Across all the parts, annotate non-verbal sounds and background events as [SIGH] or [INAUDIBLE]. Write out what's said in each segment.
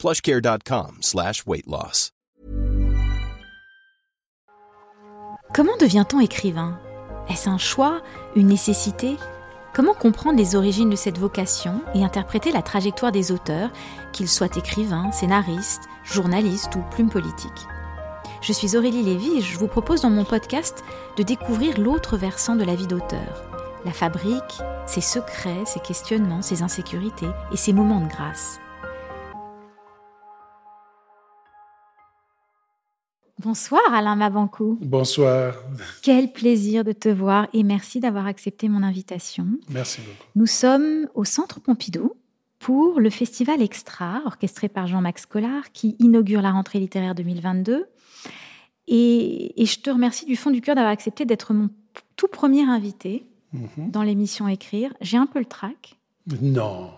plushcare.com slash. Comment devient-on écrivain? Est-ce un choix, une nécessité? Comment comprendre les origines de cette vocation et interpréter la trajectoire des auteurs, qu'ils soient écrivains, scénaristes, journalistes ou plumes politiques? Je suis Aurélie Lévy et je vous propose dans mon podcast de découvrir l'autre versant de la vie d'auteur. La fabrique, ses secrets, ses questionnements, ses insécurités et ses moments de grâce. Bonsoir Alain Mabancou. Bonsoir. Quel plaisir de te voir et merci d'avoir accepté mon invitation. Merci beaucoup. Nous sommes au Centre Pompidou pour le festival Extra, orchestré par Jean-Max Collard, qui inaugure la rentrée littéraire 2022. Et, et, je te remercie du fond du cœur d'avoir accepté d'être mon tout premier invité Mhm. dans l'émission Écrire. J'ai un peu le trac. Non.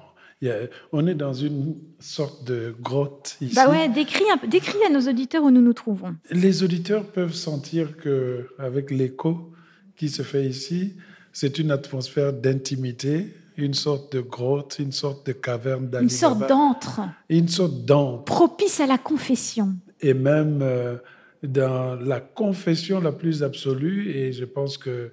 Il y a- on est dans une sorte de grotte ici. Bah ouais, décris, un décris à nos auditeurs où nous nous trouvons. Les auditeurs peuvent sentir que, avec l'écho qui se fait ici, c'est une atmosphère d'intimité, une sorte de grotte, une sorte de caverne d'Ali Une sorte d'antre une sorte d'antre. propice à la confession. Et même euh, dans la confession la plus absolue, et je pense que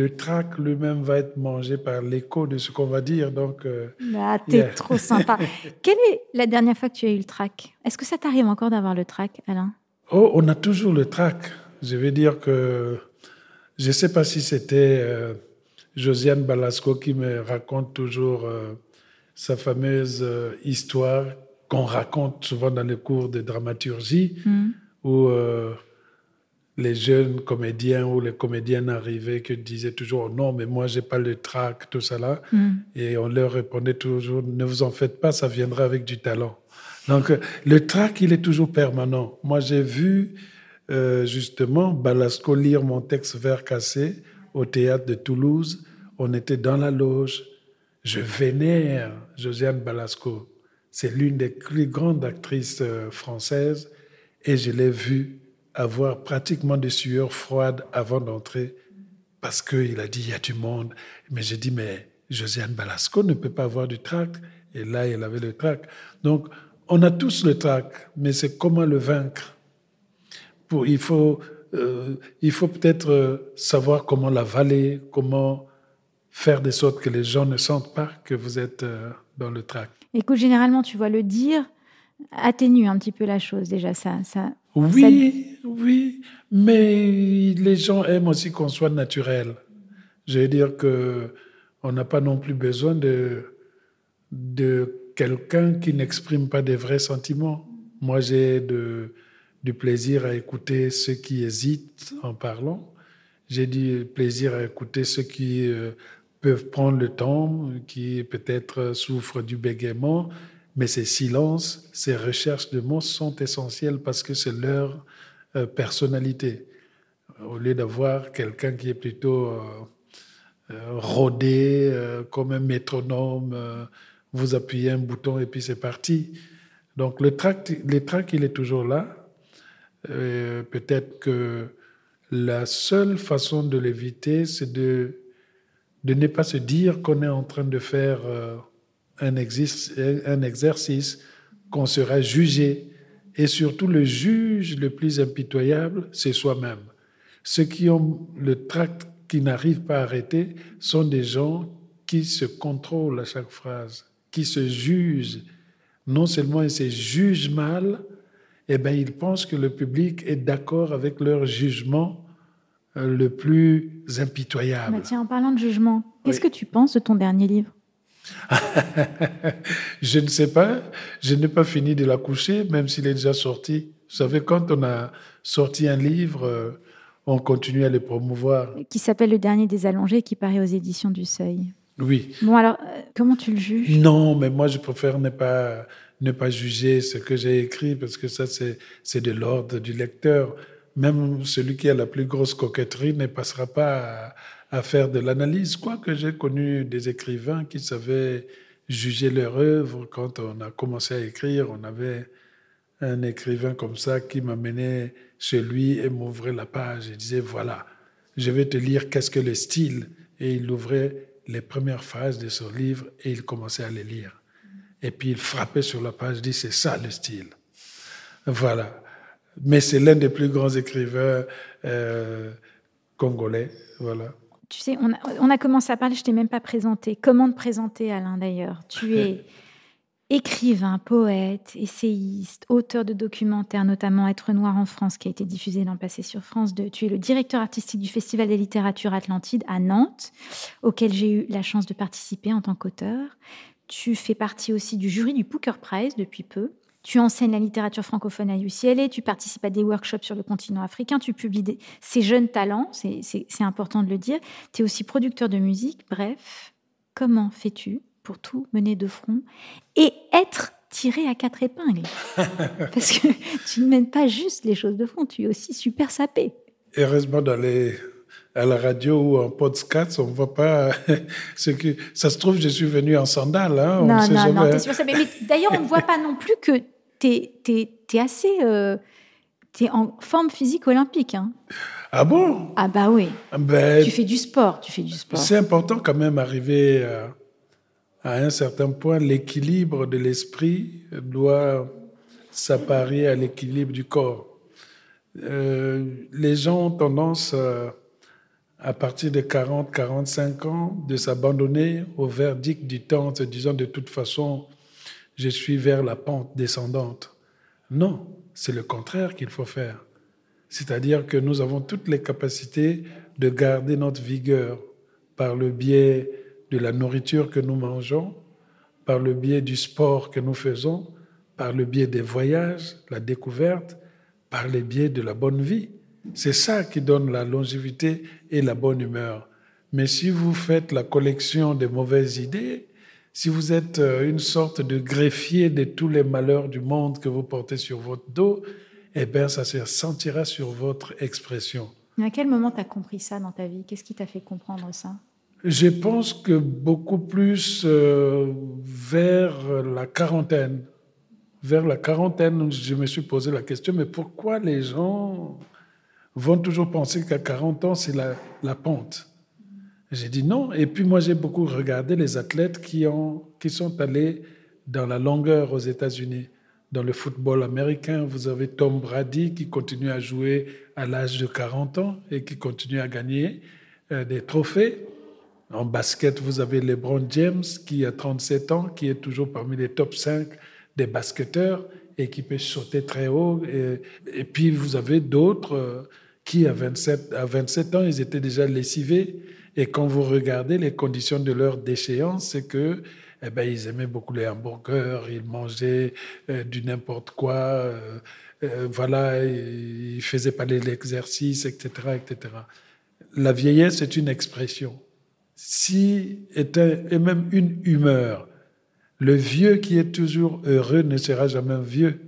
le trac lui-même va être mangé par l'écho de ce qu'on va dire. Donc, euh, Ah, t'es Yeah. trop sympa. [LAUGHS] Quelle est la dernière fois que tu as eu le trac? Est-ce que ça t'arrive encore d'avoir le trac, Alain? Oh, on a toujours le trac. Je vais dire que je ne sais pas si c'était euh, Josiane Balasco qui me raconte toujours euh, sa fameuse euh, histoire qu'on raconte souvent dans les cours de dramaturgie, Hmm. où les jeunes comédiens ou les comédiennes arrivaient qui disaient toujours non, mais moi j'ai pas le trac, tout ça là. Hmm. Et on leur répondait toujours ne vous en faites pas, ça viendra avec du talent. Donc euh, le trac, il est toujours permanent. Moi j'ai vu euh, justement Balasco lire mon texte Vert cassé au théâtre de Toulouse. On était dans la loge. Je vénère Josiane Balasco. C'est l'une des plus grandes actrices euh, françaises et je l'ai vue avoir pratiquement des sueurs froides avant d'entrer parce qu'il a dit il y a du monde. Mais j'ai dit mais Josiane Balasco ne peut pas avoir du trac. Et là, elle avait le trac. Donc, on a tous le trac, mais c'est comment le vaincre? Pour, il faut, euh, il faut peut-être euh, savoir comment l'avaler, comment faire de sorte que les gens ne sentent pas que vous êtes euh, dans le trac. Écoute, généralement, tu vois, le dire atténue un petit peu la chose déjà. Ça, ça... Oui, oui, mais les gens aiment aussi qu'on soit naturel. Je veux dire que on n'a pas non plus besoin de, de quelqu'un qui n'exprime pas des vrais sentiments. Moi, j'ai du plaisir à écouter ceux qui hésitent en parlant. J'ai du plaisir à écouter ceux qui euh, peuvent prendre le temps, qui peut-être souffrent du bégaiement. Mais ces silences, ces recherches de mots sont essentielles parce que c'est leur euh, personnalité. Au lieu d'avoir quelqu'un qui est plutôt euh, euh, rodé, comme un métronome, vous appuyez un bouton et puis c'est parti. Donc le tract, le il est toujours là. Peut-être que la seule façon de l'éviter, c'est de, de ne pas se dire qu'on est en train de faire un, exercice, un exercice, qu'on sera jugé. Et surtout, le juge le plus impitoyable, c'est soi-même. Ceux qui ont le tract qui n'arrivent pas à arrêter sont des gens qui se contrôlent à chaque phrase, qui se jugent. Non seulement ils se jugent mal, eh ben, ils pensent que le public est d'accord avec leur jugement euh, le plus impitoyable. Bah, tiens, en parlant de jugement, qu'est-ce Oui. que tu penses de ton dernier livre? [LAUGHS] je ne sais pas, je n'ai pas fini de la coucher, même s'il est déjà sorti. Vous savez, quand on a sorti un livre, euh, on continue à le promouvoir. Qui s'appelle Le dernier des allongés, qui paraît aux éditions du Seuil. Oui. Bon, alors, euh, comment tu le juges? Non, mais moi, je préfère ne pas ne pas juger ce que j'ai écrit, parce que ça, c'est de l'ordre du lecteur. Même celui qui a la plus grosse coquetterie ne passera pas à, faire de l'analyse. Quoique j'ai connu des écrivains qui savaient juger leur œuvre. Quand on a commencé à écrire, on avait un écrivain comme ça qui m'amenait chez lui et m'ouvrait la page et disait, voilà, je vais te lire qu'est-ce que le style. Et il ouvrait les premières phrases de son livre et il commençait à les lire. Et puis il frappait sur la page, dit c'est ça le style. Voilà. Mais c'est l'un des plus grands écrivains euh, congolais. Voilà. Tu sais, on a, on a, commencé à parler, je t'ai même pas présenté. Comment te présenter, Alain, d'ailleurs? Tu [LAUGHS] es écrivain, poète, essayiste, auteur de documentaires, notamment Être noir en France, qui a été diffusé l'an passé sur France 2. Tu es le directeur artistique du Festival des littératures Atlantide à Nantes, auquel j'ai eu la chance de participer en tant qu'auteur. Tu fais partie aussi du jury du Booker Prize depuis peu. Tu enseignes la littérature francophone à UCLA, tu participes à des workshops sur le continent africain, tu publies ces jeunes talents, c'est important de le dire. Tu es aussi producteur de musique. Bref, comment fais-tu pour tout mener de front et être tiré à quatre épingles? [LAUGHS] Parce que tu ne mènes pas juste les choses de front, tu es aussi super sapé. Heureusement, d'aller à la radio ou en podcast, on ne voit pas [LAUGHS] ce que. Ça se trouve, je suis venu en sandales. Hein, non, non, non, es Mais, d'ailleurs, on ne voit pas non plus que tu es, assez. Euh, tu es en forme physique olympique. Hein. Ah bon? Ah bah oui. Ben, tu fais du sport, tu fais du sport. C'est important quand même arriver à un certain point, l'équilibre de l'esprit doit s'apparier à l'équilibre du corps. Euh, les gens ont tendance, à, partir de 40, 45 ans, de s'abandonner au verdict du temps en se disant de toute façon, je suis vers la pente descendante. Non, c'est le contraire qu'il faut faire. C'est-à-dire que nous avons toutes les capacités de garder notre vigueur par le biais de la nourriture que nous mangeons, par le biais du sport que nous faisons, par le biais des voyages, la découverte, par le biais de la bonne vie. C'est ça qui donne la longévité et la bonne humeur. Mais si vous faites la collection des mauvaises idées, si vous êtes euh, une sorte de greffier de tous les malheurs du monde que vous portez sur votre dos, eh bien, ça se sentira sur votre expression. À quel moment tu as compris ça dans ta vie? Qu'est-ce qui t'a fait comprendre ça? Je pense que beaucoup plus euh, vers la quarantaine. Vers la quarantaine, je me suis posé la question, mais pourquoi les gens vont toujours penser qu'à 40 ans, c'est la, la, pente? J'ai dit non. Et puis moi, j'ai beaucoup regardé les athlètes qui, ont, qui sont allés dans la longueur aux États-Unis. Dans le football américain, vous avez Tom Brady qui continue à jouer à l'âge de 40 ans et qui continue à gagner euh, des trophées. En basket, vous avez LeBron James qui a 37 ans, qui est toujours parmi les top 5 des basketteurs et qui peut sauter très haut. Et, puis vous avez d'autres euh, qui, à 27, à 27 ans, ils étaient déjà lessivés. Et quand vous regardez les conditions de leur déchéance, c'est que eh ben, ils aimaient beaucoup les hamburgers, ils mangeaient euh, du n'importe quoi, euh, voilà, ils faisaient pas l'exercice, etc., etc. La vieillesse est une expression si était et même une humeur. Le vieux qui est toujours heureux ne sera jamais vieux,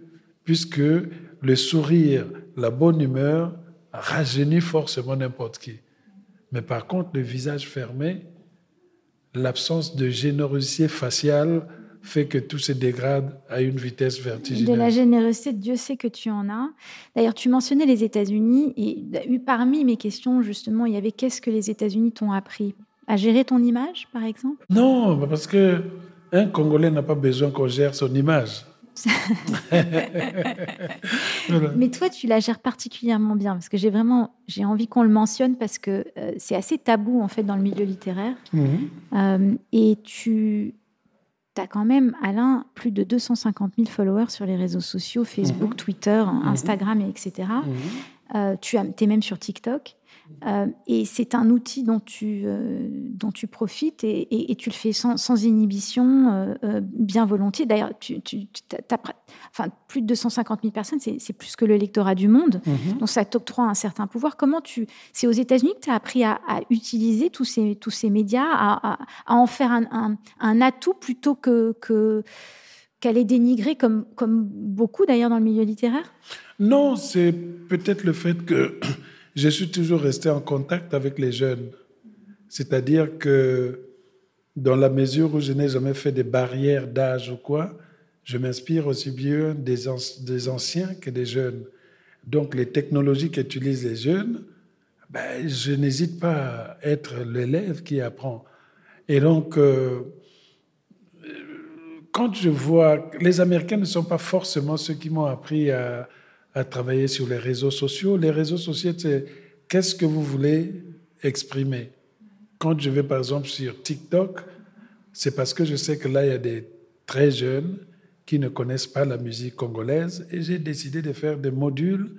puisque le sourire, la bonne humeur rajeunit forcément n'importe qui. Mais par contre, le visage fermé, l'absence de générosité faciale fait que tout se dégrade à une vitesse vertigineuse. De la générosité, Dieu sait que tu en as. D'ailleurs, tu mentionnais les États-Unis et parmi mes questions, justement, il y avait qu'est-ce que les États-Unis t'ont appris? À gérer ton image, par exemple? Non, parce que un Congolais n'a pas besoin qu'on gère son image. Mais toi, tu la gères particulièrement bien parce que j'ai vraiment j'ai envie qu'on le mentionne parce que euh, c'est assez tabou en fait dans le milieu littéraire. Mhm. Euh, et tu as quand même, Alain, plus de 250 000 followers sur les réseaux sociaux, Facebook, mhm. Twitter, mhm. Instagram, etc. Euh, tu es même sur TikTok. Euh, et c'est un outil dont tu, euh, dont tu profites et, tu le fais sans, sans inhibition, euh, bien volontiers. D'ailleurs, tu, tu, enfin, plus de 250 000 personnes, c'est plus que le lectorat du monde. Mhm. Donc ça t'octroie un certain pouvoir. Comment tu... C'est aux États-Unis que tu as appris à, utiliser tous ces, tous ces médias, à, à, en faire un, un, un, atout plutôt que... que qu'elle est dénigrée comme, comme beaucoup d'ailleurs dans le milieu littéraire? Non, c'est peut-être le fait que je suis toujours resté en contact avec les jeunes. C'est-à-dire que dans la mesure où je n'ai jamais fait des barrières d'âge ou quoi, je m'inspire aussi bien des, des, anciens que des jeunes. Donc les technologies qu'utilisent les jeunes, ben, je n'hésite pas à être l'élève qui apprend. Et donc, euh, quand je vois, les Américains ne sont pas forcément ceux qui m'ont appris à, à, travailler sur les réseaux sociaux. Les réseaux sociaux, c'est qu'est-ce que vous voulez exprimer. Quand je vais par exemple sur TikTok, c'est parce que je sais que là, il y a des très jeunes qui ne connaissent pas la musique congolaise et j'ai décidé de faire des modules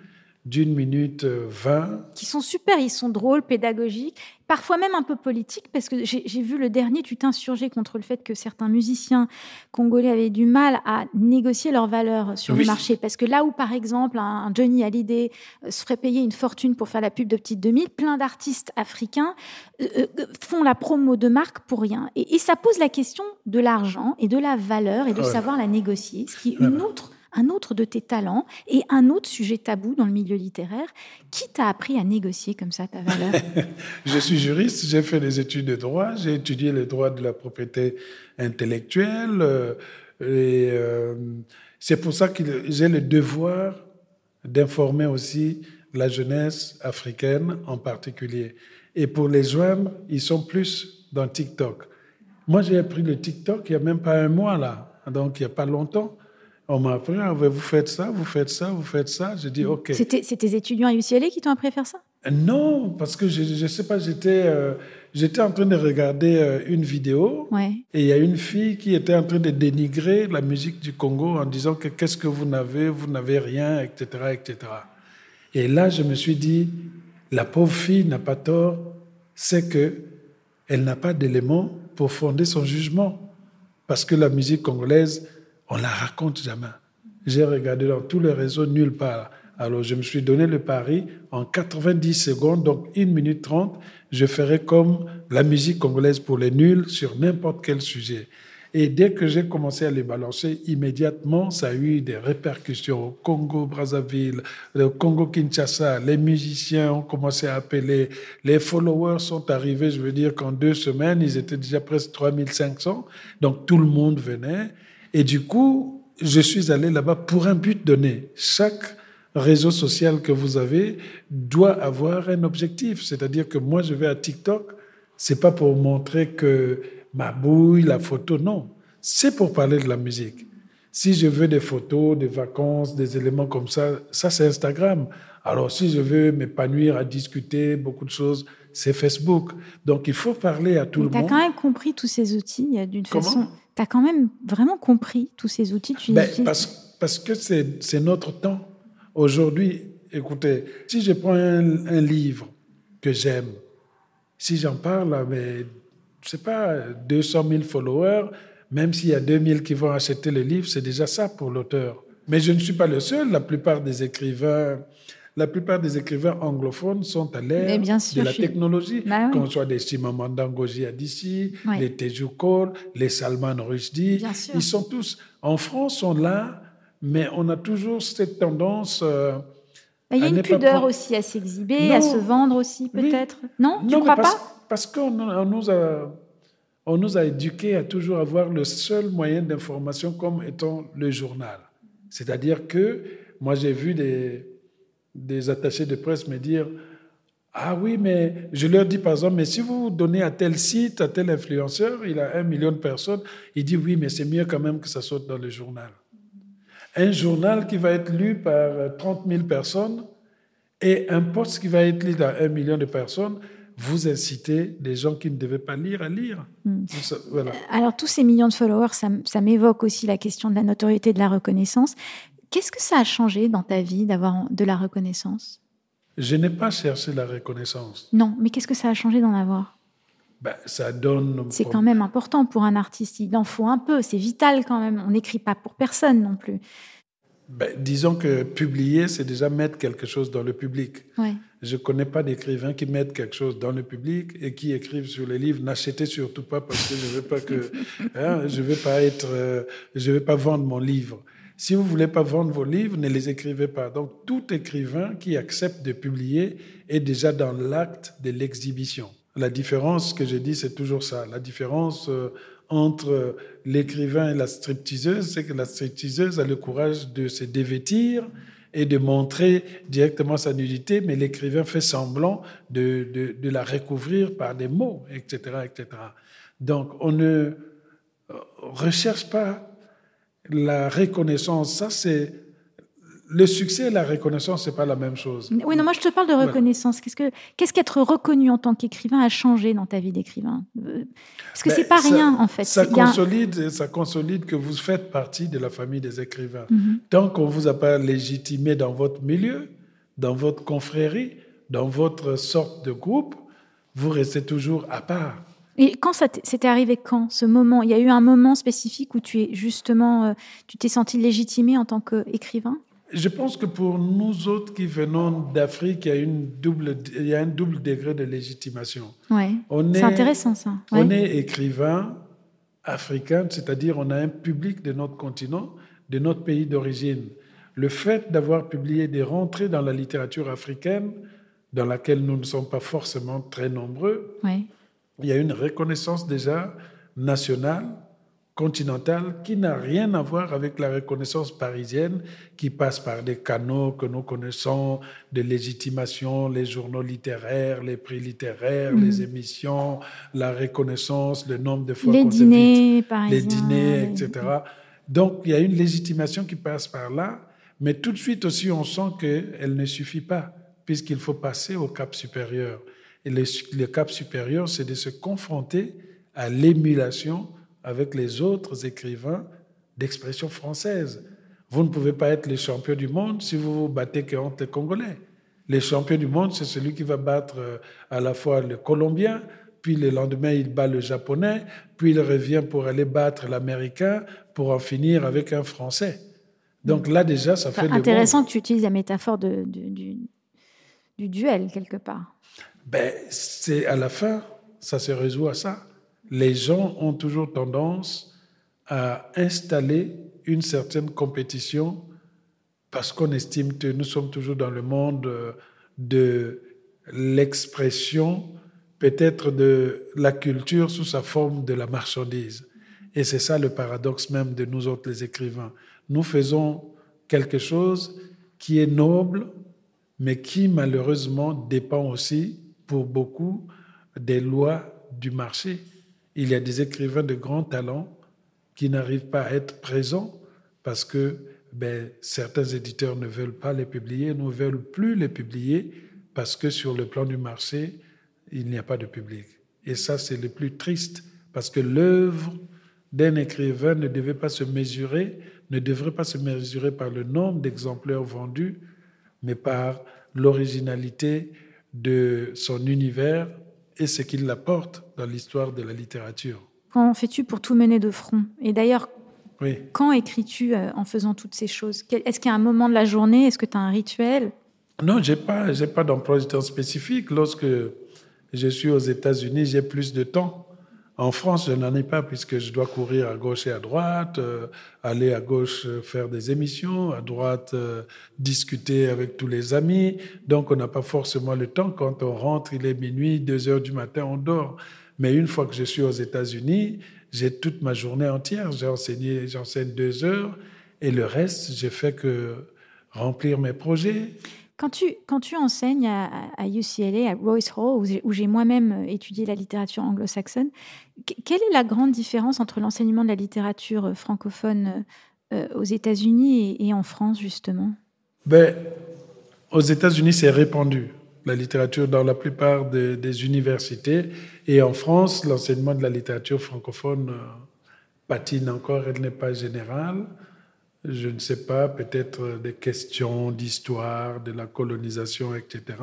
d'une minute vingt. Qui sont super, ils sont drôles, pédagogiques, parfois même un peu politiques, parce que j'ai vu le dernier, tu t'insurger contre le fait que certains musiciens congolais avaient du mal à négocier leurs valeurs sur le marché. Parce que là où, par exemple, un Johnny Hallyday euh, se ferait payer une fortune pour faire la pub de Petite 2000, plein d'artistes africains euh, euh, font la promo de marque pour rien. Et, ça pose la question de l'argent et de la valeur et de savoir la négocier, ce qui est une autre un autre de tes talents et un autre sujet tabou dans le milieu littéraire. Qui t'a appris à négocier comme ça ta valeur [LAUGHS] Je suis juriste, j'ai fait des études de droit, j'ai étudié les droits de la propriété intellectuelle. Euh, et euh, c'est pour ça que j'ai le devoir d'informer aussi la jeunesse africaine en particulier. Et pour les joindre, ils sont plus dans TikTok. Moi, j'ai appris le TikTok il n'y a même pas un mois, là, donc il n'y a pas longtemps. On m'a appris, ah, vous faites ça, vous faites ça, vous faites ça. J'ai dit, OK. C'était tes étudiants à UCLA qui t'ont appris à faire ça? Non, parce que je ne sais pas, j'étais euh, j'étais en train de regarder euh, une vidéo ouais. et il y a une fille qui était en train de dénigrer la musique du Congo en disant que qu'est-ce que vous n'avez, vous n'avez rien, etc., etc. Et là, je me suis dit, la pauvre fille n'a pas tort, c'est que elle n'a pas d'éléments pour fonder son jugement. Parce que la musique congolaise, on la raconte jamais. J'ai regardé dans tous les réseaux, nulle part. Alors je me suis donné le pari, en 90 secondes, donc 1 minute 30, je ferai comme la musique congolaise pour les nuls sur n'importe quel sujet. Et dès que j'ai commencé à les balancer, immédiatement, ça a eu des répercussions au Congo, Brazzaville, au Congo, Kinshasa. Les musiciens ont commencé à appeler. Les followers sont arrivés, je veux dire qu'en deux semaines, ils étaient déjà presque 3500. Donc tout le monde venait. Et du coup, je suis allé là-bas pour un but donné. Chaque réseau social que vous avez doit avoir un objectif. C'est-à-dire que moi, je vais à TikTok, c'est pas pour montrer que ma bouille, la photo, non. C'est pour parler de la musique. Si je veux des photos, des vacances, des éléments comme ça, ça c'est Instagram. Alors si je veux m'épanouir à discuter, beaucoup de choses, c'est Facebook. Donc il faut parler à tout le monde. Tu as quand même compris tous ces outils d'une façon tu as quand même vraiment compris tous ces outils tu ben, parce, parce, que c'est notre temps. Aujourd'hui, écoutez, si je prends un, livre que j'aime, si j'en parle à mes, je sais pas, 200 000 followers, même s'il y a 2000 qui vont acheter le livre, c'est déjà ça pour l'auteur. Mais je ne suis pas le seul. La plupart des écrivains la plupart des écrivains anglophones sont à l'ère de la technologie, bah qu'on soit des Chimamanda Ngozi Adichie, les Teju Cole, les Salman Rushdie. Ils sont tous, en France, sont là, mais on a toujours cette tendance... Euh, il y a une pudeur aussi à s'exhiber, à se vendre aussi, peut-être. Non, tu ne crois parce, pas? Parce qu'on nous a, on nous a éduqués à toujours avoir le seul moyen d'information comme étant le journal. C'est-à-dire que moi, j'ai vu des, des attachés de presse me dire Ah oui, mais je leur dis par exemple, mais si vous donnez à tel site, à tel influenceur, il a un million de personnes, il dit Oui, mais c'est mieux quand même que ça saute dans le journal. Un journal qui va être lu par 30 000 personnes et un poste qui va être lu par un million de personnes, vous incitez des gens qui ne devaient pas lire à lire. Hmm. Alors, tous ces millions de followers, ça, ça m'évoque aussi la question de la notoriété, de la reconnaissance. Qu'est-ce que ça a changé dans ta vie d'avoir de la reconnaissance? Je n'ai pas cherché la reconnaissance. Non, mais qu'est-ce que ça a changé d'en avoir? Ben, ça donne. C'est quand même important pour un artiste. Il en faut un peu. C'est vital quand même. On n'écrit pas pour personne non plus. ben, Disons que publier, c'est déjà mettre quelque chose dans le public. Je ne connais pas d'écrivains qui mettent quelque chose dans le public et qui écrivent sur les livres. N'achetez surtout pas parce que je ne veux pas que, [LAUGHS] hein, je veux pas être, euh, je veux pas vendre mon livre. Si vous voulez pas vendre vos livres, ne les écrivez pas. Donc, tout écrivain qui accepte de publier est déjà dans l'acte de l'exhibition. La différence que je dis, c'est toujours ça. La différence euh, entre l'écrivain et la stripteaseuse, c'est que la stripteaseuse a le courage de se dévêtir et de montrer directement sa nudité, mais l'écrivain fait semblant de, de, la recouvrir par des mots, etc., etc. Donc, on ne recherche pas la reconnaissance. Ça, c'est le succès et la reconnaissance, c'est pas la même chose. Oui, non, moi je te parle de reconnaissance. Qu'est-ce que qu'est-ce qu'être reconnu en tant qu'écrivain a changé dans ta vie d'écrivain? Parce que ce c'est pas rien en fait. Ça consolide, ça consolide que vous faites partie de la famille des écrivains. Mhm. Tant qu'on vous a pas légitimé dans votre milieu, dans votre confrérie, dans votre sorte de groupe, vous restez toujours à part. Et quand ça c'était arrivé quand ce moment? Il y a eu un moment spécifique où tu es justement, euh, tu t'es senti légitimé en tant qu'écrivain? Je pense que pour nous autres qui venons d'Afrique, il y a, une double, il y a un double degré de légitimation. Ouais. C'est intéressant ça. On est écrivain africain, c'est-à-dire on a un public de notre continent, de notre pays d'origine. Le fait d'avoir publié des rentrées dans la littérature africaine, dans laquelle nous ne sommes pas forcément très nombreux, ouais. Il y a une reconnaissance déjà nationale continentale qui n'a rien à voir avec la reconnaissance parisienne qui passe par des canaux que nous connaissons, de légitimation, les journaux littéraires, les prix littéraires, les mhm. émissions, la reconnaissance, le nombre de fois les dîners, par les dîners, etc. Donc il y a une légitimation qui passe par là, mais tout de suite aussi on sent qu'elle ne suffit pas puisqu'il faut passer au cap supérieur. Et le, le cap supérieur, c'est de se confronter à l'émulation avec les autres écrivains d'expression française. Vous ne pouvez pas être le champion du monde si vous vous battez contre les Congolais. Le champion du monde, c'est celui qui va battre euh, à la fois le Colombien, puis le lendemain, il bat le Japonais, puis il revient pour aller battre l'Américain, pour en finir avec un Français. Donc là, déjà, ça fait... Intéressant que tu utilises la métaphore de, du, du duel, quelque part. Ben, c'est à la fin, ça se résout à ça les gens ont toujours tendance à installer une certaine compétition parce qu'on estime que nous sommes toujours dans le monde de l'expression, peut-être de la culture sous sa forme de la marchandise. Et c'est ça le paradoxe même de nous autres les écrivains. Nous faisons quelque chose qui est noble, mais qui malheureusement dépend aussi pour beaucoup des lois du marché il y a des écrivains de grand talent qui n'arrivent pas à être présents parce que ben, certains éditeurs ne veulent pas les publier, ne veulent plus les publier parce que sur le plan du marché, il n'y a pas de public. Et ça, c'est le plus triste parce que l'œuvre d'un écrivain ne devait pas se mesurer, ne devrait pas se mesurer par le nombre d'exemplaires vendus, mais par l'originalité de son univers et ce qu'il apporte dans l'histoire de la littérature. Comment fais-tu pour tout mener de front? Et d'ailleurs, quand écris-tu euh, en faisant toutes ces choses? Est-ce qu'il y a un moment de la journée Est-ce que tu as un rituel? Non, je n'ai pas, pas d'emploi du temps spécifique. Lorsque je suis aux États-Unis, j'ai plus de temps. En France, je n'en ai pas puisque je dois courir à gauche et à droite, euh, aller à gauche euh, faire des émissions, à droite euh, discuter avec tous les amis. Donc, on n'a pas forcément le temps. Quand on rentre, il est minuit, deux heures du matin, on dort. Mais une fois que je suis aux États-Unis, j'ai toute ma journée entière. J'ai j'enseigne deux heures et le reste, j'ai fait que remplir mes projets. Quand tu, quand tu enseignes à, à UCLA, à Royce Hall, où j'ai moi-même étudié la littérature anglo-saxonne, quelle est la grande différence entre l'enseignement de la littérature euh, francophone euh, aux États-Unis et, en France, justement? Ben, Aux États-Unis, c'est répandu, la littérature dans la plupart des, universités. Et en France, l'enseignement de la littérature francophone patine encore, elle n'est pas générale je ne sais pas, peut-être des questions d'histoire, de la colonisation, etc.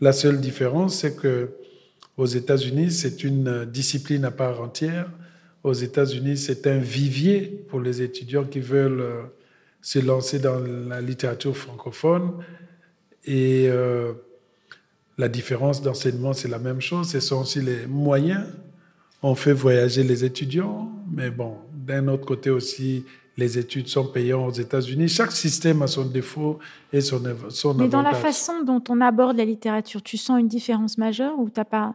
La seule différence, c'est que aux États-Unis, c'est une discipline à part entière. Aux États-Unis, c'est un vivier pour les étudiants qui veulent s'est lancé dans la littérature francophone et euh, la différence d'enseignement, c'est la même chose. Ce sont aussi les moyens. On fait voyager les étudiants, mais bon, d'un autre côté aussi, les études sont payantes aux États-Unis. Chaque système a son défaut et son, son Mais dans la façon dont on aborde la littérature, tu sens une différence majeure ou t'as pas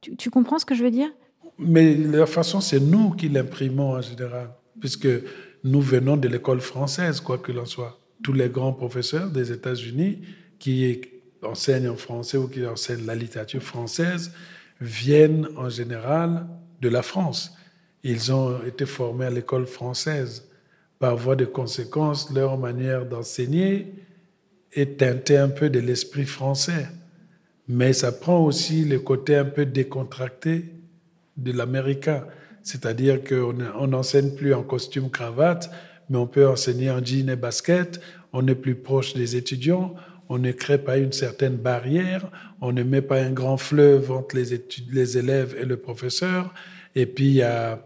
tu, tu, comprends ce que je veux dire? Mais la façon, c'est nous qui l'imprimons en général, puisque nous venons de l'école française, quoi que l'on soit. Tous les grands professeurs des États-Unis qui enseignent en français ou qui enseignent la littérature française viennent en général de la France. Ils ont été formés à l'école française. Par voie de conséquence, leur manière d'enseigner est teintée un peu de l'esprit français. Mais ça prend aussi le côté un peu décontracté de l'américain. C'est-à-dire qu'on n'enseigne plus en costume cravate, mais on peut enseigner en jean et basket. On est plus proche des étudiants on ne crée pas une certaine barrière, on ne met pas un grand fleuve entre les, les élèves et le professeur, et puis il y a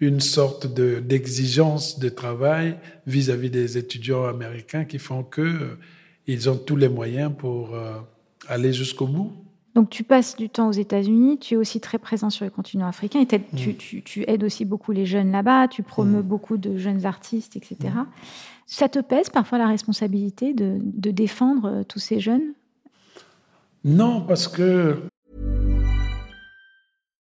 une sorte d'exigence de, travail vis-à-vis des étudiants américains qui font que euh, ils ont tous les moyens pour euh, aller jusqu'au bout. Donc tu passes du temps aux États-Unis, tu es aussi très présent sur le continent africain, et mm. tu, aides aussi beaucoup les jeunes là-bas, tu promeus mm. beaucoup de jeunes artistes, etc. Ça te pèse parfois la responsabilité de, de défendre euh, tous ces jeunes? Non, parce que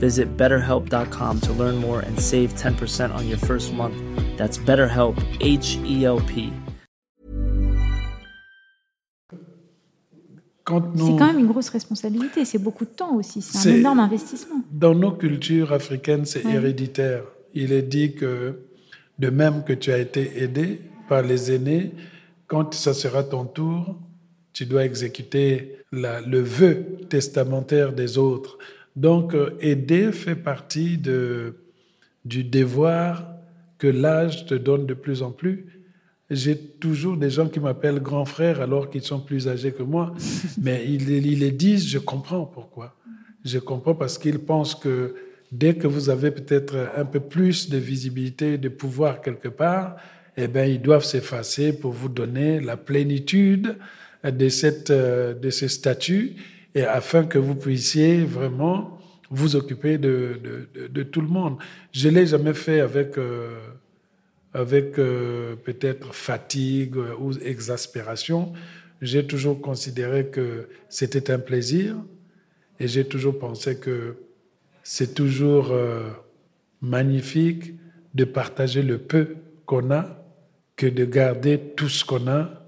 Visit betterhelp.com to learn more and save 10% on your first month. That's BetterHelp, H E L P. C'est quand même une grosse responsabilité, c'est beaucoup de temps aussi, c'est un énorme investissement. Dans nos cultures africaines, c'est ouais. héréditaire. Il est dit que de même que tu as été aidé par les aînés, quand ça sera ton tour, tu dois exécuter la, le vœu testamentaire des autres. Donc, euh, aider fait partie de, du devoir que l'âge te donne de plus en plus. J'ai toujours des gens qui m'appellent grand frère alors qu'ils sont plus âgés que moi, [LAUGHS] mais ils, ils les disent, je comprends pourquoi. Je comprends parce qu'ils pensent que dès que vous avez peut-être un peu plus de visibilité, de pouvoir quelque part, eh bien, ils doivent s'effacer pour vous donner la plénitude de, cette, euh, de ce statut et afin que vous puissiez vraiment vous occuper de, tout le monde. Je ne l'ai jamais fait avec, euh, euh, peut-être fatigue ou exaspération. J'ai toujours considéré que c'était un plaisir et j'ai toujours pensé que c'est toujours euh, magnifique de partager le peu qu'on a que de garder tout ce qu'on a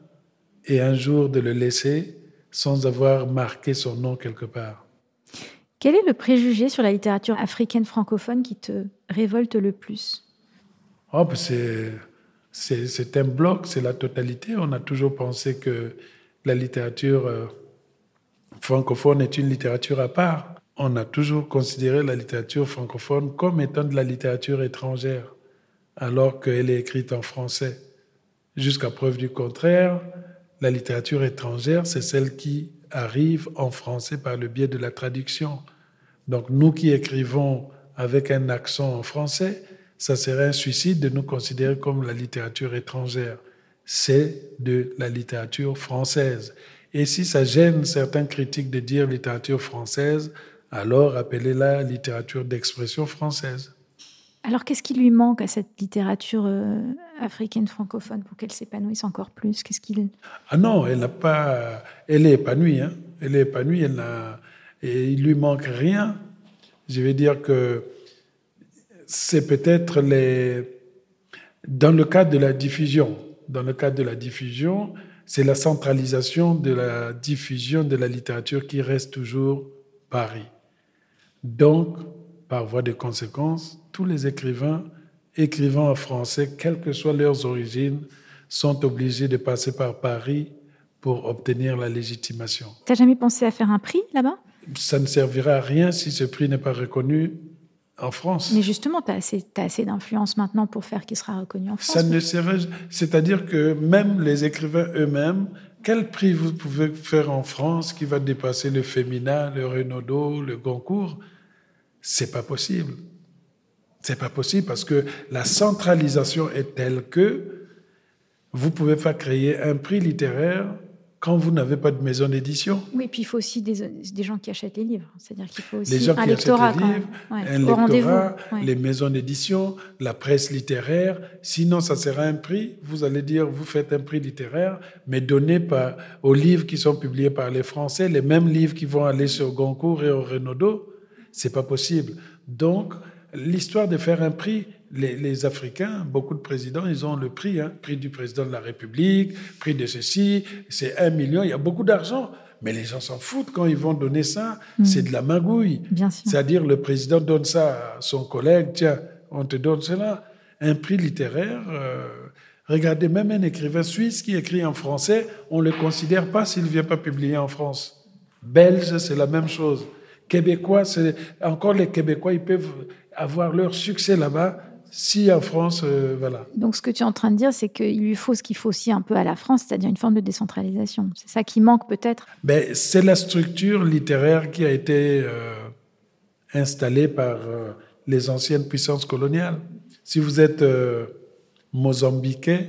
et un jour de le laisser sans avoir marqué son nom quelque part. Quel est le préjugé sur la littérature africaine francophone qui te révolte le plus? Oh, c'est, c'est, un bloc, c'est la totalité. On a toujours pensé que la littérature euh, francophone est une littérature à part. On a toujours considéré la littérature francophone comme étant de la littérature étrangère, alors qu'elle est écrite en français. Jusqu'à preuve du contraire, la littérature étrangère, c'est celle qui arrive en français par le biais de la traduction. Donc nous qui écrivons avec un accent en français, ça serait un suicide de nous considérer comme la littérature étrangère. C'est de la littérature française. Et si ça gêne certains critiques de dire littérature française, alors appelez-la littérature d'expression française. Alors qu'est-ce qui lui manque à cette littérature euh, africaine francophone pour qu'elle s'épanouisse encore plus? Qu'est-ce qu'il Ah non, elle n'a pas, elle est épanouie. Hein. Elle est épanouie. Elle n'a, et il lui manque rien. Je vais dire que c'est peut-être les, dans le cadre de la diffusion. Dans le cadre de la diffusion, c'est la centralisation de la diffusion de la littérature qui reste toujours Paris. Donc, par voie de conséquence, tous les écrivains écrivant en français, quelles que soient leurs origines, sont obligés de passer par Paris pour obtenir la légitimation. Tu n'as jamais pensé à faire un prix là-bas? Ça ne servira à rien si ce prix n'est pas reconnu en France. Mais justement, tu as assez, assez d'influence maintenant pour faire qu'il sera reconnu en France. Ça ne serait, c'est-à-dire que même les écrivains eux-mêmes, quel prix vous pouvez faire en France qui va dépasser le Féminin, le Renaudot, le Goncourt? C'est pas possible. C'est pas possible parce que la centralisation est telle que vous pouvez pas créer un prix littéraire quand vous n'avez pas de maison d'édition. Oui, puis il faut aussi des, des gens qui achètent les livres. C'est-à-dire qu'il faut aussi les gens un qui lectorat. achètent les livres, un lectorat, les maisons d'édition, la presse littéraire. Sinon, ça sera un prix. Vous allez dire, vous faites un prix littéraire, mais donné par, aux livres qui sont publiés par les Français, les mêmes livres qui vont aller sur Goncourt et au Renaudot. C'est pas possible. Donc, l'histoire de faire un prix, les, Africains, beaucoup de présidents, ils ont le prix, hein, prix du président de la République, prix de ceci, c'est un million, il y a beaucoup d'argent. Mais les gens s'en foutent quand ils vont donner ça, Mm. c'est de la magouille. C'est-à-dire le président donne ça à son collègue, tiens, on te donne cela. Un prix littéraire, euh, regardez, même un écrivain suisse qui écrit en français, on ne le considère pas s'il ne vient pas publier en France. Belge, c'est la même chose. Québécois, c'est encore les Québécois, ils peuvent avoir leur succès là-bas si en France, euh, voilà. Donc, ce que tu es en train de dire, c'est qu'il lui faut ce qu'il faut aussi un peu à la France, c'est-à-dire une forme de décentralisation. C'est ça qui manque peut-être? Ben, c'est la structure littéraire qui a été euh, installée par euh, les anciennes puissances coloniales. Si vous êtes mozambiquais,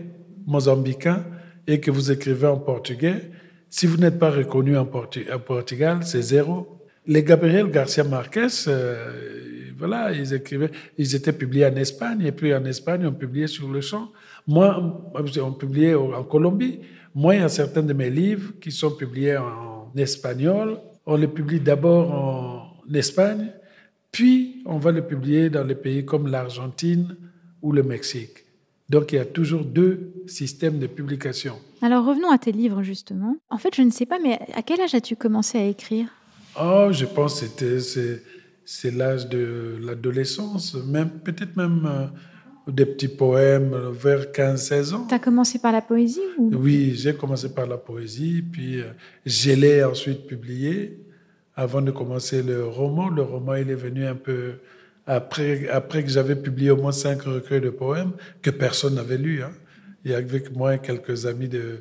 mozambicain et que vous écrivez en portugais, si vous n'êtes pas reconnu en, Portu- à Portugal, c'est zéro. Les Gabriel Garcia Marquez, euh, voilà, ils écrivaient, ils étaient publiés en Espagne, et puis en Espagne, on publiait sur le champ. Moi, on publiait en Colombie. Moi, il y a certains de mes livres qui sont publiés en espagnol. On les publie d'abord en Espagne, puis on va les publier dans les pays comme l'Argentine ou le Mexique. Donc, il y a toujours deux systèmes de publication. Alors, revenons à tes livres, justement. En fait, je ne sais pas, mais à quel âge as-tu commencé à écrire? Oh, je pense que c'était c'est, c'est l'âge de l'adolescence, même peut-être même euh, des petits poèmes vers 15-16 ans. Tu as commencé par la poésie ou... Oui, j'ai commencé par la poésie, puis euh, je l'ai ensuite publié avant de commencer le roman. Le roman, il est venu un peu après, après que j'avais publié au moins cinq recueils de poèmes que personne n'avait lu. Hein. Il y avait avec moi quelques amis de,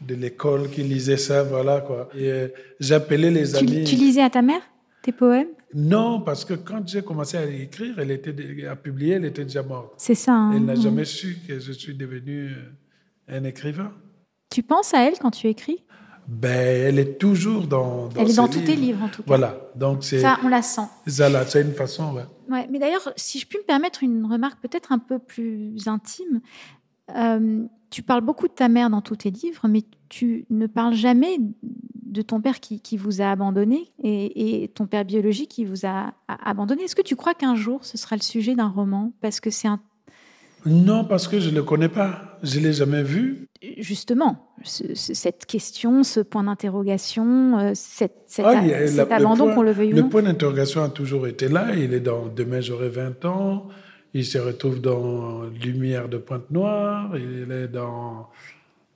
de l'école qui lisaient ça, voilà quoi. Et euh, j'appelais les amis. tu lisais à ta mère tes poèmes? Non, parce que quand j'ai commencé à écrire, elle était à publier, elle était déjà morte. C'est ça. hein Elle n'a jamais su que je suis devenu euh, un écrivain. Tu penses à elle quand tu écris? Ben, elle est toujours dans. dans Elle est dans tous tes livres, en tout cas. Voilà, donc c'est. Ça, on la sent. Voilà, c'est une façon, ouais. Ouais, mais d'ailleurs, si je puis me permettre une remarque peut-être un peu plus intime, euh, tu parles beaucoup de ta mère dans tous tes livres, mais tu ne parles jamais de ton père qui, qui vous a abandonné et, et ton père biologique qui vous a, a- abandonné. Est-ce que tu crois qu'un jour ce sera le sujet d'un roman? Parce que c'est un. Non, parce que je ne le connais pas. Je ne l'ai jamais vu. Justement, ce- ce- cette question, ce point d'interrogation, euh, cette, Ah, a- cet le abandon, qu'on le veuille ou Le non. point d'interrogation a toujours été là. Il est dans Demain j'aurai 20 ans. Il se retrouve dans Lumière de Pointe-Noire. Il est dans.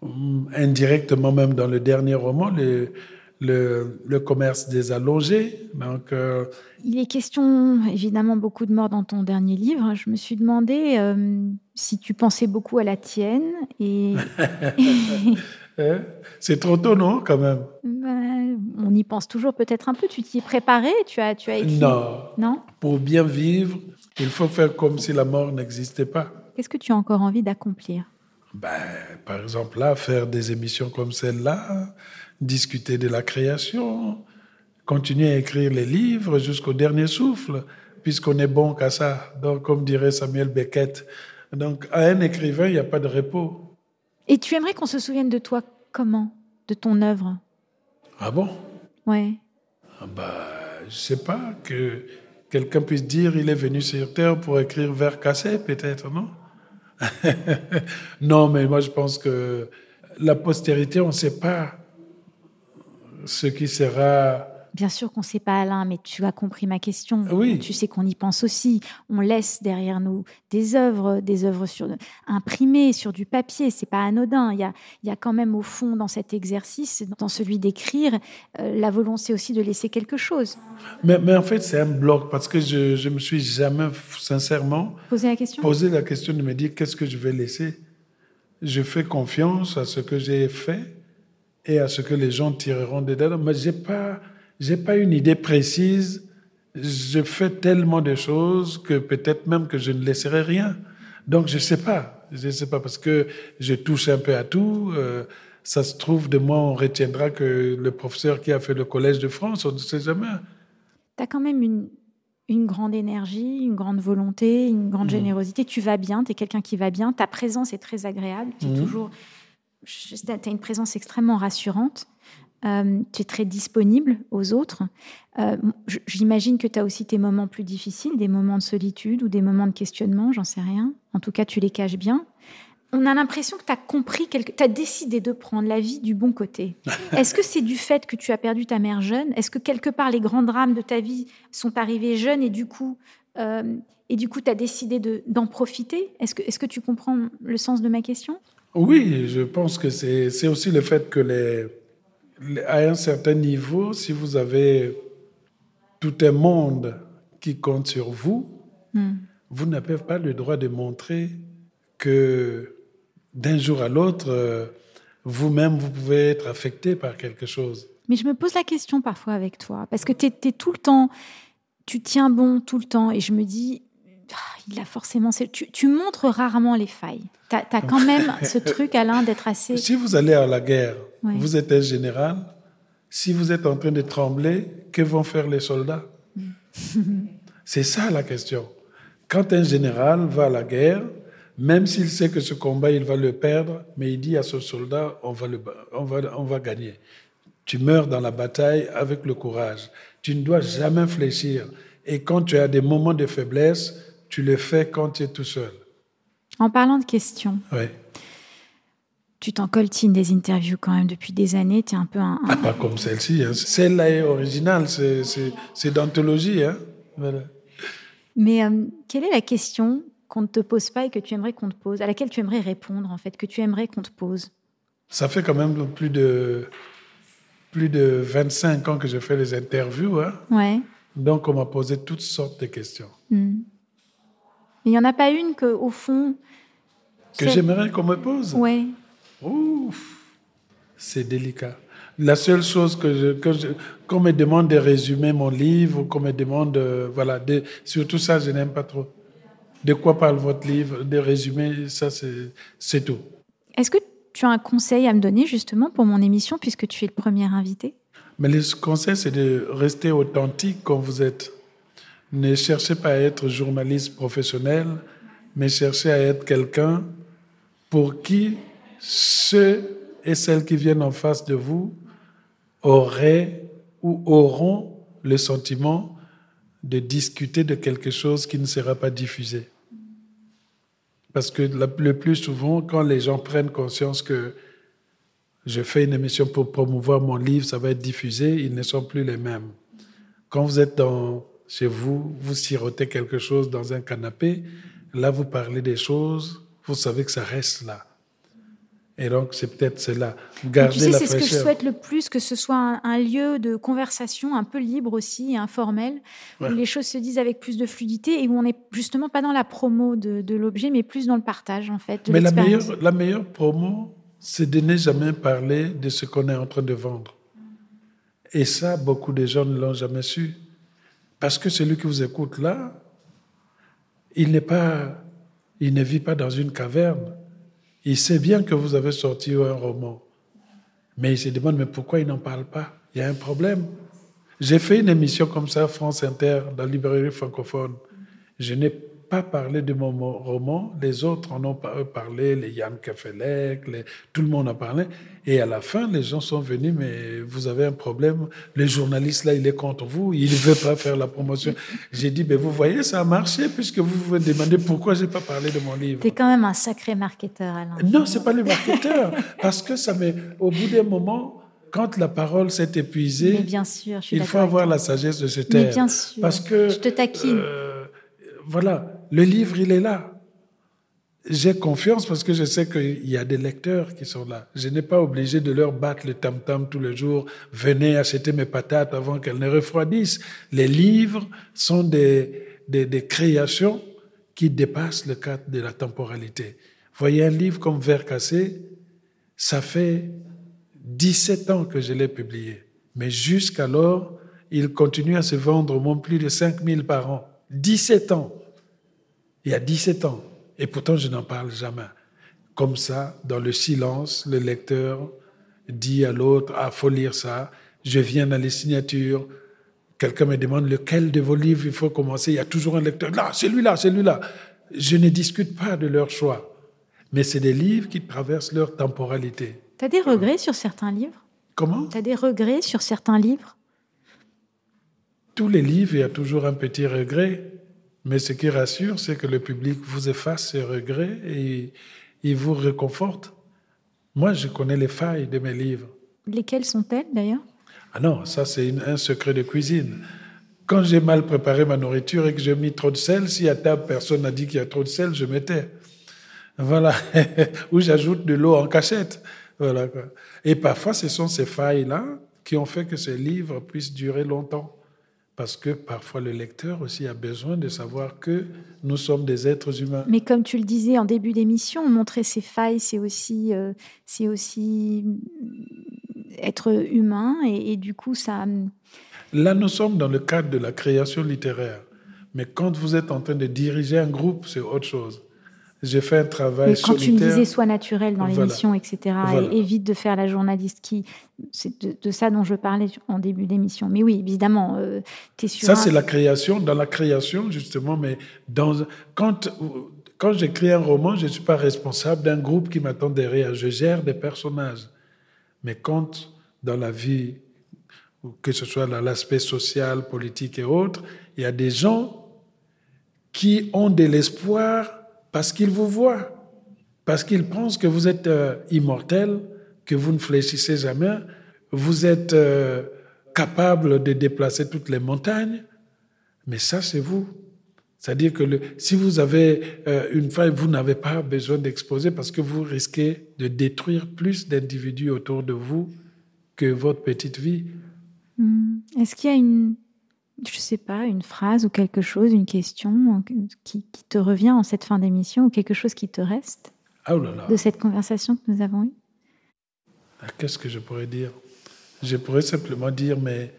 hum, indirectement, même dans le dernier roman, le, le, le commerce des allongés. Donc. euh, Il est question évidemment beaucoup de morts dans ton dernier livre. Je me suis demandé euh, si tu pensais beaucoup à la tienne et [LAUGHS] hein, c'est trop tôt, non, quand même? Bah, On y pense toujours peut-être un peu. Tu t'y es préparé? Tu as, tu as écrit? Non. Non? Pour bien vivre, il faut faire comme si la mort n'existait pas. Qu'est-ce que tu as encore envie d'accomplir? Ben, Par exemple, là, faire des émissions comme celle-là, discuter de la création, continuer à écrire les livres jusqu'au dernier souffle, puisqu'on est bon qu'à ça. Donc, comme dirait Samuel Beckett, donc à un écrivain, il n'y a pas de repos. Et tu aimerais qu'on se souvienne de toi comment? De ton œuvre? Ah bon? Ouais. Bah, je sais pas, que quelqu'un puisse dire il est venu sur Terre pour écrire vers cassé, peut-être, non? [LAUGHS] Non, mais moi je pense que la postérité, on ne sait pas ce qui sera Bien sûr qu'on ne sait pas, Alain, mais tu as compris ma question. Oui. Tu sais qu'on y pense aussi. On laisse derrière nous des œuvres, des œuvres sur, imprimées sur du papier. C'est pas anodin. Il y, a, il y a quand même au fond dans cet exercice, dans celui d'écrire, euh, la volonté aussi de laisser quelque chose. Mais, mais en fait, c'est un bloc parce que je, je me suis jamais sincèrement Poser la question? posé la question de me dire qu'est-ce que je vais laisser. Je fais confiance à ce que j'ai fait et à ce que les gens tireront dedans. Mais j'ai pas j'ai pas une idée précise. Je fais tellement de choses que peut-être même que je ne laisserai rien. Donc je sais pas, je sais pas parce que je touche un peu à tout. Euh, ça se trouve de moi on retiendra que le professeur qui a fait le collège de France, on ne sait jamais. Tu as quand même une, une grande énergie, une grande volonté, une grande Mhm. générosité. Tu vas bien, tu es quelqu'un qui va bien. Ta présence est très agréable. Tu Mhm. toujours. Tu as une présence extrêmement rassurante. Euh, tu es très disponible aux autres. Euh, J'imagine que tu as aussi tes moments plus difficiles, des moments de solitude ou des moments de questionnement, j'en sais rien. En tout cas, tu les caches bien. On a l'impression que tu as compris, tu as décidé de prendre la vie du bon côté. [LAUGHS] Est-ce que c'est du fait que tu as perdu ta mère jeune? Est-ce que quelque part les grands drames de ta vie sont arrivés jeunes et du coup, euh, et du coup, tu as décidé de- d'en profiter? Est-ce que, est que tu comprends le sens de ma question? Oui, je pense que c'est aussi le fait que les- à un certain niveau, si vous avez tout un monde qui compte sur vous, Hmm. vous n'avez pas le droit de montrer que d'un jour à l'autre, vous-même, vous pouvez être affecté par quelque chose. Mais je me pose la question parfois avec toi, parce que tu es, tout le temps, tu tiens bon tout le temps, et je me dis, il a forcément. Tu, tu montres rarement les failles. Tu as, quand même [LAUGHS] ce truc, Alain, d'être assez. Si vous allez à la guerre, vous êtes un général, si vous êtes en train de trembler, que vont faire les soldats? [LAUGHS] C'est ça la question. Quand un général va à la guerre, même s'il sait que ce combat, il va le perdre, mais il dit à ce soldat, on va, le, on va, on va gagner. Tu meurs dans la bataille avec le courage. Tu ne dois jamais fléchir. Et quand tu as des moments de faiblesse, tu le fais quand tu es tout seul. En parlant de questions, Oui. tu t'en coltines des interviews quand même depuis des années. Tu es un peu un. un- Ah, pas comme celle-ci. hein. Celle-là est originale, c'est- c'est c'est d'anthologie. Hein. Voilà. Mais euh, quelle est la question qu'on ne te pose pas et que tu aimerais qu'on te pose, à laquelle tu aimerais répondre en fait, que tu aimerais qu'on te pose? Ça fait quand même plus de, plus de 25 ans que je fais les interviews. Hein. Ouais. Donc, on m'a posé toutes sortes de questions Hmm. Mais il n'y en a pas une que, au fond. que j'aimerais qu'on me pose. Ouais. Ouf, c'est délicat. La seule chose que je, que je- qu'on me demande de résumer mon livre, qu'on me demande, euh, voilà, de, surtout ça, je n'aime pas trop. De quoi parle votre livre? De résumer, ça, c'est c'est tout. Est-ce que tu as un conseil à me donner justement pour mon émission puisque tu es le premier invité? Mais le conseil, c'est de rester authentique comme vous êtes. Ne cherchez pas à être journaliste professionnel, mais cherchez à être quelqu'un pour qui ceux et celles qui viennent en face de vous auraient ou auront le sentiment de discuter de quelque chose qui ne sera pas diffusé. Parce que le plus souvent, quand les gens prennent conscience que je fais une émission pour promouvoir mon livre, ça va être diffusé, ils ne sont plus les mêmes. Quand vous êtes dans, chez vous, vous sirotez quelque chose dans un canapé, là vous parlez des choses, vous savez que ça reste là. Et donc c'est peut-être cela. Gardez Tu sais, c'est ce que je souhaite le plus, que ce soit un, un lieu de conversation un peu libre aussi, informel, Ouais. où les choses se disent avec plus de fluidité et où on n'est justement pas dans la promo de, de l'objet, mais plus dans le partage en fait. De Mais la meilleure, la meilleure promo, c'est de ne jamais parler de ce qu'on est en train de vendre. Et ça, beaucoup de gens ne l'ont jamais su. Parce que celui qui vous écoute là, il n'est pas, il ne vit pas dans une caverne. Il sait bien que vous avez sorti un roman. Mais il se demande, mais pourquoi il n'en parle pas? Il y a un problème. J'ai fait une émission comme ça, France Inter, dans la librairie francophone. Je n'ai pas parlé de mon roman, les autres en ont parlé, les Yann Kefelec, tout le monde en parlait. Et à la fin, les gens sont venus, mais vous avez un problème, le journaliste là, il est contre vous, il ne veut pas faire la promotion. [LAUGHS] J'ai dit, mais vous voyez, ça a marché, puisque vous vous demandez pourquoi je n'ai pas parlé de mon livre. Tu es quand même un sacré marketeur, Alain. Non, c'est pas le marketeur, [LAUGHS] parce que ça met, au bout d'un moment, quand la parole s'est épuisée, bien sûr, il faut avoir la sagesse de se taire. Mais bien sûr, parce que, je te taquine. Euh, voilà, le livre, il est là. J'ai confiance parce que je sais qu'il y a des lecteurs qui sont là. Je n'ai pas obligé de leur battre le tam-tam tous les jours. Venez acheter mes patates avant qu'elles ne refroidissent. Les livres sont des, des, créations qui dépassent le cadre de la temporalité. Voyez un livre comme Vert cassé, ça fait 17 ans que je l'ai publié. Mais jusqu'alors, il continue à se vendre au moins plus de 5000 par an. 17 ans. Il y a 17 ans. Et pourtant, je n'en parle jamais. Comme ça, dans le silence, le lecteur dit à l'autre, ah, faut lire ça. Je viens dans les signatures. Quelqu'un me demande lequel de vos livres il faut commencer? Il y a toujours un lecteur. Là, celui-là, celui-là. Je ne discute pas de leur choix. Mais c'est des livres qui traversent leur temporalité. Tu as des regrets sur certains livres? Comment? Tu as des regrets sur certains livres? Tous les livres, il y a toujours un petit regret. Mais ce qui rassure, c'est que le public vous efface ses regrets et il vous réconforte. Moi, je connais les failles de mes livres. Lesquelles sont-elles d'ailleurs? Ah non, ça c'est un secret de cuisine. Quand j'ai mal préparé ma nourriture et que j'ai mis trop de sel, si à table personne n'a dit qu'il y a trop de sel, je mettais. Voilà. [LAUGHS] Ou j'ajoute de l'eau en cachette. Voilà. Et parfois, ce sont ces failles-là qui ont fait que ces livres puissent durer longtemps. Parce que parfois le lecteur aussi a besoin de savoir que nous sommes des êtres humains. Mais comme tu le disais en début d'émission, montrer ses failles, c'est aussi, euh, c'est aussi être humain et, et, du coup ça. Là, nous sommes dans le cadre de la création littéraire. Mais quand vous êtes en train de diriger un groupe, c'est autre chose. J'ai fait un travail Mais quand solitaire. tu me disais sois naturel dans Voilà. l'émission, etc., Voilà. et évite de faire la journaliste qui. C'est de, de ça dont je parlais en début d'émission. Mais oui, évidemment, tu es sur. Ça, un- c'est la création, dans la création, justement, mais dans, quand, quand j'écris un roman, je ne suis pas responsable d'un groupe qui m'attend derrière. Je gère des personnages. Mais quand, dans la vie, que ce soit dans l'aspect social, politique et autres, il y a des gens qui ont de l'espoir parce qu'ils vous voient, parce qu'ils pensent que vous êtes euh, immortel, que vous ne fléchissez jamais, vous êtes euh, capable de déplacer toutes les montagnes. Mais ça, c'est vous. C'est-à-dire que si vous avez euh, une faille, vous n'avez pas besoin d'exposer parce que vous risquez de détruire plus d'individus autour de vous que votre petite vie. Hmm. Est-ce qu'il y a une, je sais pas, une phrase ou quelque chose, une question qui, qui te revient en cette fin d'émission ou quelque chose qui te reste Ah oh là là, de cette conversation que nous avons eue? Ah, qu'est-ce que je pourrais dire? Je pourrais simplement dire, mais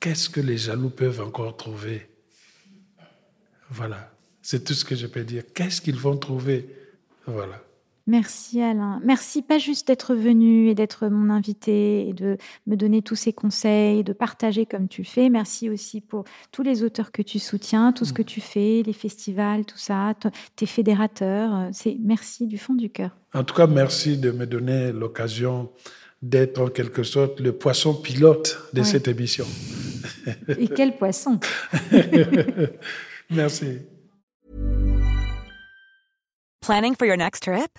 qu'est-ce que les jaloux peuvent encore trouver? Voilà, c'est tout ce que je peux dire. Qu'est-ce qu'ils vont trouver? Voilà. Merci Alain. Merci pas juste d'être venu et d'être mon invité et de me donner tous ces conseils, de partager comme tu fais. Merci aussi pour tous les auteurs que tu soutiens, tout ce que tu fais, les festivals, tout ça, tes fédérateurs. C'est merci du fond du cœur. En tout cas, merci de me donner l'occasion d'être en quelque sorte le poisson pilote de Ouais. cette émission. [LAUGHS] Et quel poisson [LAUGHS] Merci. Planning for your next trip?